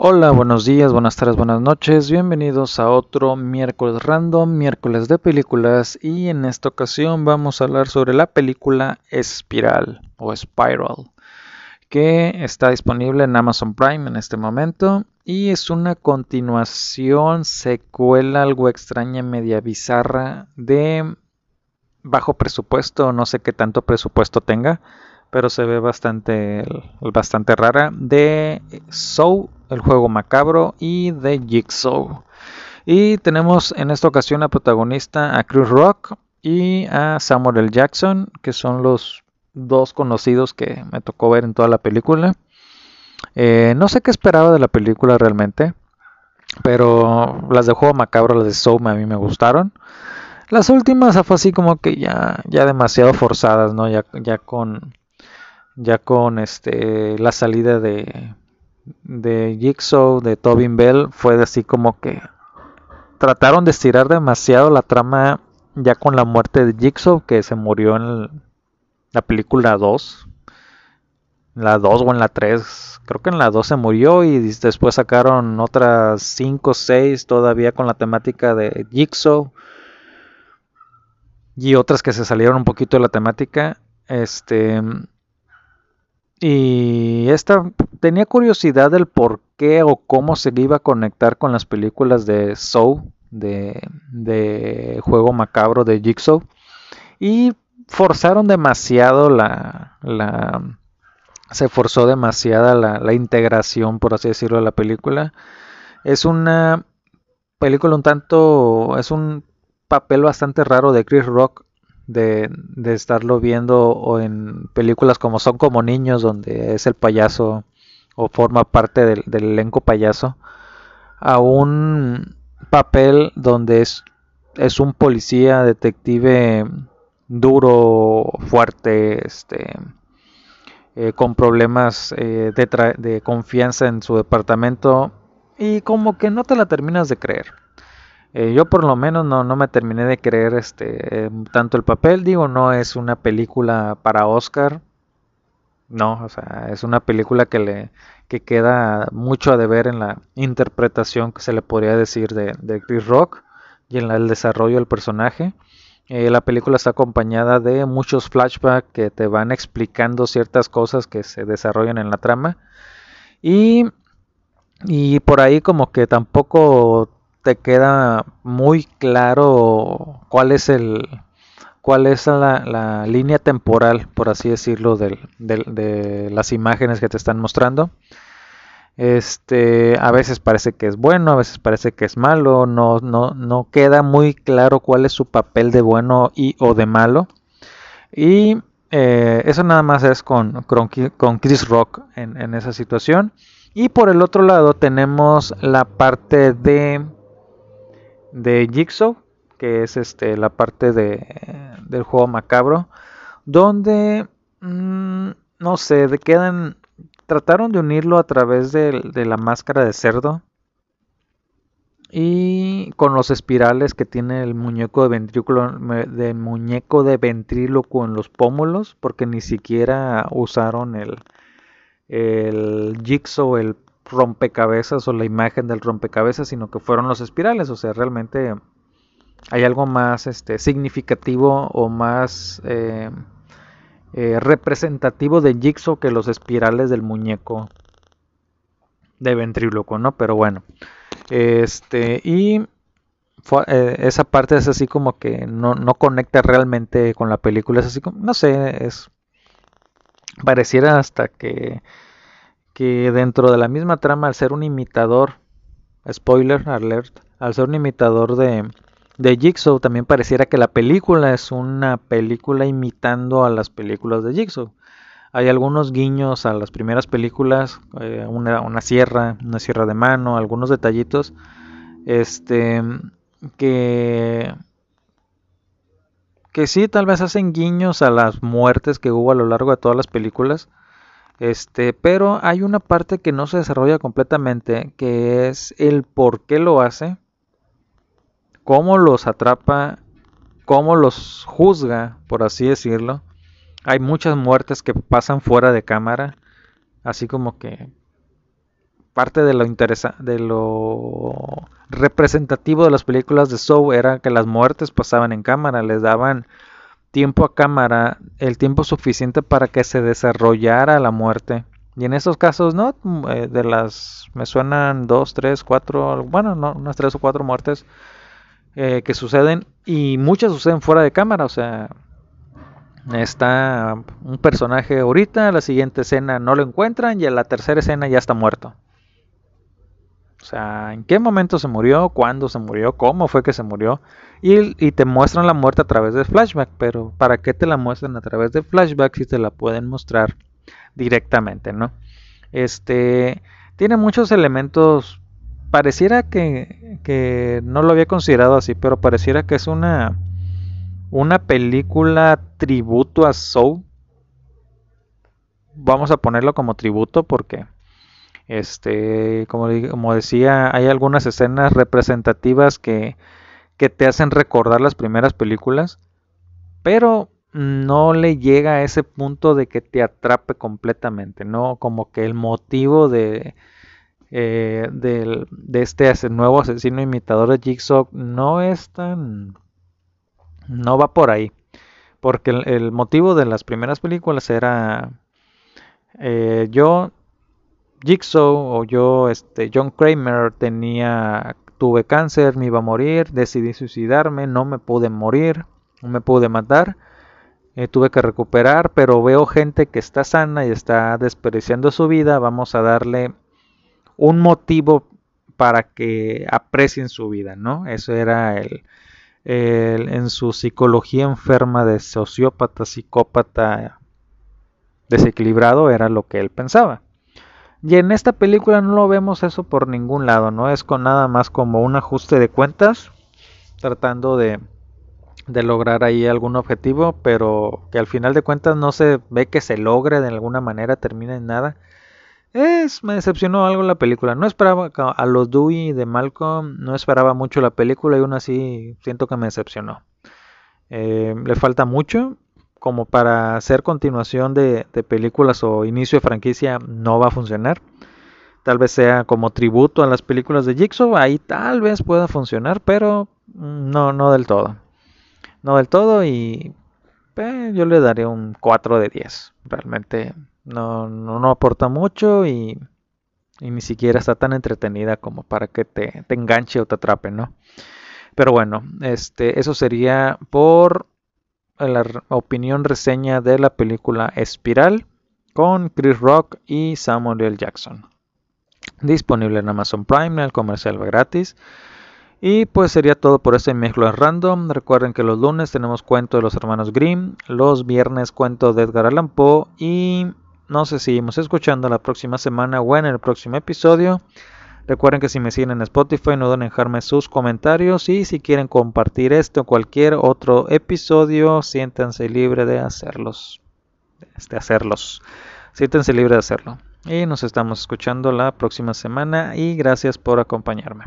Hola, buenos días, buenas tardes, buenas noches. Bienvenidos a otro miércoles random, miércoles de películas y en esta ocasión vamos a hablar sobre la película Espiral o Spiral que está disponible en Amazon Prime en este momento y es una continuación, secuela algo extraña, media bizarra de bajo presupuesto, no sé qué tanto presupuesto tenga, pero se ve bastante bastante rara de Soul el juego macabro y de Jigsaw. Y tenemos en esta ocasión a protagonista a Chris Rock y a Samuel L. Jackson, que son los dos conocidos que me tocó ver en toda la película. Eh, no sé qué esperaba de la película realmente, pero las de juego macabro, las de Soul, a mí me gustaron. Las últimas fue así como que ya, ya demasiado forzadas, ¿no? Ya, ya con ya con este la salida de de Jigsaw, de Tobin Bell, fue así como que trataron de estirar demasiado la trama ya con la muerte de Jigsaw, que se murió en la película 2. La 2 o en la 3. Creo que en la 2 se murió y después sacaron otras 5 o 6 todavía con la temática de Jigsaw. Y otras que se salieron un poquito de la temática. Este y esta tenía curiosidad del por qué o cómo se iba a conectar con las películas de Soul, de, juego macabro de Jigsaw. Y forzaron demasiado la, se forzó demasiada la, la, integración, por así decirlo, de la película. Es una película un tanto, es un papel bastante raro de Chris Rock de, estarlo viendo o en películas como Son como niños, donde es el payaso o forma parte del, elenco payaso, a un papel donde es, es un policía, detective duro, fuerte, este, eh, con problemas eh, de, de confianza en su departamento y como que no te la terminas de creer. Eh, yo por lo menos no, no, me terminé de creer este tanto el papel, digo, no es una película para Oscar. No, o sea, es una película que le que queda mucho a deber en la interpretación que se le podría decir de, de Chris Rock y en el desarrollo del personaje. Eh, la película está acompañada de muchos flashbacks que te van explicando ciertas cosas que se desarrollan en la trama. Y, y por ahí como que tampoco te queda muy claro cuál es el cuál es la, línea temporal, por así decirlo, de las imágenes que te están mostrando. Este, a veces parece que es bueno, a veces parece que es malo, no, no, no queda muy claro cuál es su papel de bueno y o de malo. Y eh, eso nada más es con, Chris Rock en, en esa situación. Y por el otro lado tenemos la parte de de Jigsaw, que es este la parte de, del juego macabro, donde mm, no sé, de quedan trataron de unirlo a través de, la máscara de cerdo y con los espirales que tiene el muñeco de ventrículo de muñeco de ventríloco en los pómulos, porque ni siquiera usaron el el jigsaw, el rompecabezas o la imagen del rompecabezas, sino que fueron los espirales. O sea, realmente hay algo más este, significativo o más eh, eh, representativo de Jigsaw que los espirales del muñeco de ventríloco, ¿no? Pero bueno, este, y eh, esa parte es así como que no, no conecta realmente con la película, es así como, no sé, es pareciera hasta que que dentro de la misma trama, al ser un imitador, spoiler alert, al ser un imitador de, de Jigsaw, también pareciera que la película es una película imitando a las películas de Jigsaw. Hay algunos guiños a las primeras películas, eh, una, una, sierra, una sierra de mano, algunos detallitos, este, que, que sí, tal vez hacen guiños a las muertes que hubo a lo largo de todas las películas, este, pero hay una parte que no se desarrolla completamente, que es el por qué lo hace, cómo los atrapa, cómo los juzga, por así decirlo. Hay muchas muertes que pasan fuera de cámara, así como que parte de lo de lo representativo de las películas de Saw era que las muertes pasaban en cámara, les daban tiempo a cámara, el tiempo suficiente para que se desarrollara la muerte. Y en esos casos, ¿no? Eh, de las, me suenan dos, tres, cuatro, bueno, no, unas tres o cuatro muertes eh, que suceden y muchas suceden fuera de cámara, o sea, está un personaje ahorita, la siguiente escena no lo encuentran y en la tercera escena ya está muerto. O sea, ¿en qué momento se murió? ¿Cuándo se murió? ¿Cómo fue que se murió? Y, te muestran la muerte a través de flashback, pero ¿para qué te la muestran a través de flashback si te la pueden mostrar directamente, no? Este tiene muchos elementos. Pareciera que, que no lo había considerado así, pero pareciera que es una una película tributo a Soul. Vamos a ponerlo como tributo porque este, como, como decía, hay algunas escenas representativas que, que te hacen recordar las primeras películas, pero no le llega a ese punto de que te atrape completamente, ¿no? Como que el motivo de, eh, de, de, este nuevo asesino imitador de Jigsaw no es tan... no va por ahí. Porque el, motivo de las primeras películas era... Eh, yo Jigsaw o yo, este, John Kramer, tenía, tuve cáncer, me iba a morir, decidí suicidarme, no me pude morir, no me pude matar, eh, tuve que recuperar, pero veo gente que está sana y está desperdiciando su vida, vamos a darle un motivo para que aprecien su vida, ¿no? Eso era el, en su psicología enferma de sociópata, psicópata desequilibrado, era lo que él pensaba. Y en esta película no lo vemos eso por ningún lado, no es con nada más como un ajuste de cuentas, tratando de, de lograr ahí algún objetivo, pero que al final de cuentas no se ve que se logre de alguna manera, termina en nada. Es, me decepcionó algo la película. No esperaba a los Dewey de Malcolm, no esperaba mucho la película y aún así siento que me decepcionó. Eh, le falta mucho, como para hacer continuación de, películas o inicio de franquicia no va a funcionar. Tal vez sea como tributo a las películas de Jigsaw, ahí tal vez pueda funcionar, pero no, no del todo. No del todo y eh, yo le daré un 4 de 10. Realmente no, no, aporta mucho y, y, ni siquiera está tan entretenida como para que te, te enganche o te atrape, ¿no? Pero bueno, este, eso sería por la opinión reseña de la película Espiral con Chris Rock y Samuel L. Jackson. Disponible en Amazon Prime, el comercial gratis. Y pues sería todo por este mezclo random. Recuerden que los lunes tenemos cuento de los hermanos Grimm, los viernes cuento de Edgar Allan Poe y nos seguimos escuchando la próxima semana o en el próximo episodio. Recuerden que si me siguen en Spotify no duden en dejarme sus comentarios y si quieren compartir este o cualquier otro episodio, siéntanse libre de hacerlos. De hacerlos. Siéntense libre de hacerlo. Y nos estamos escuchando la próxima semana y gracias por acompañarme.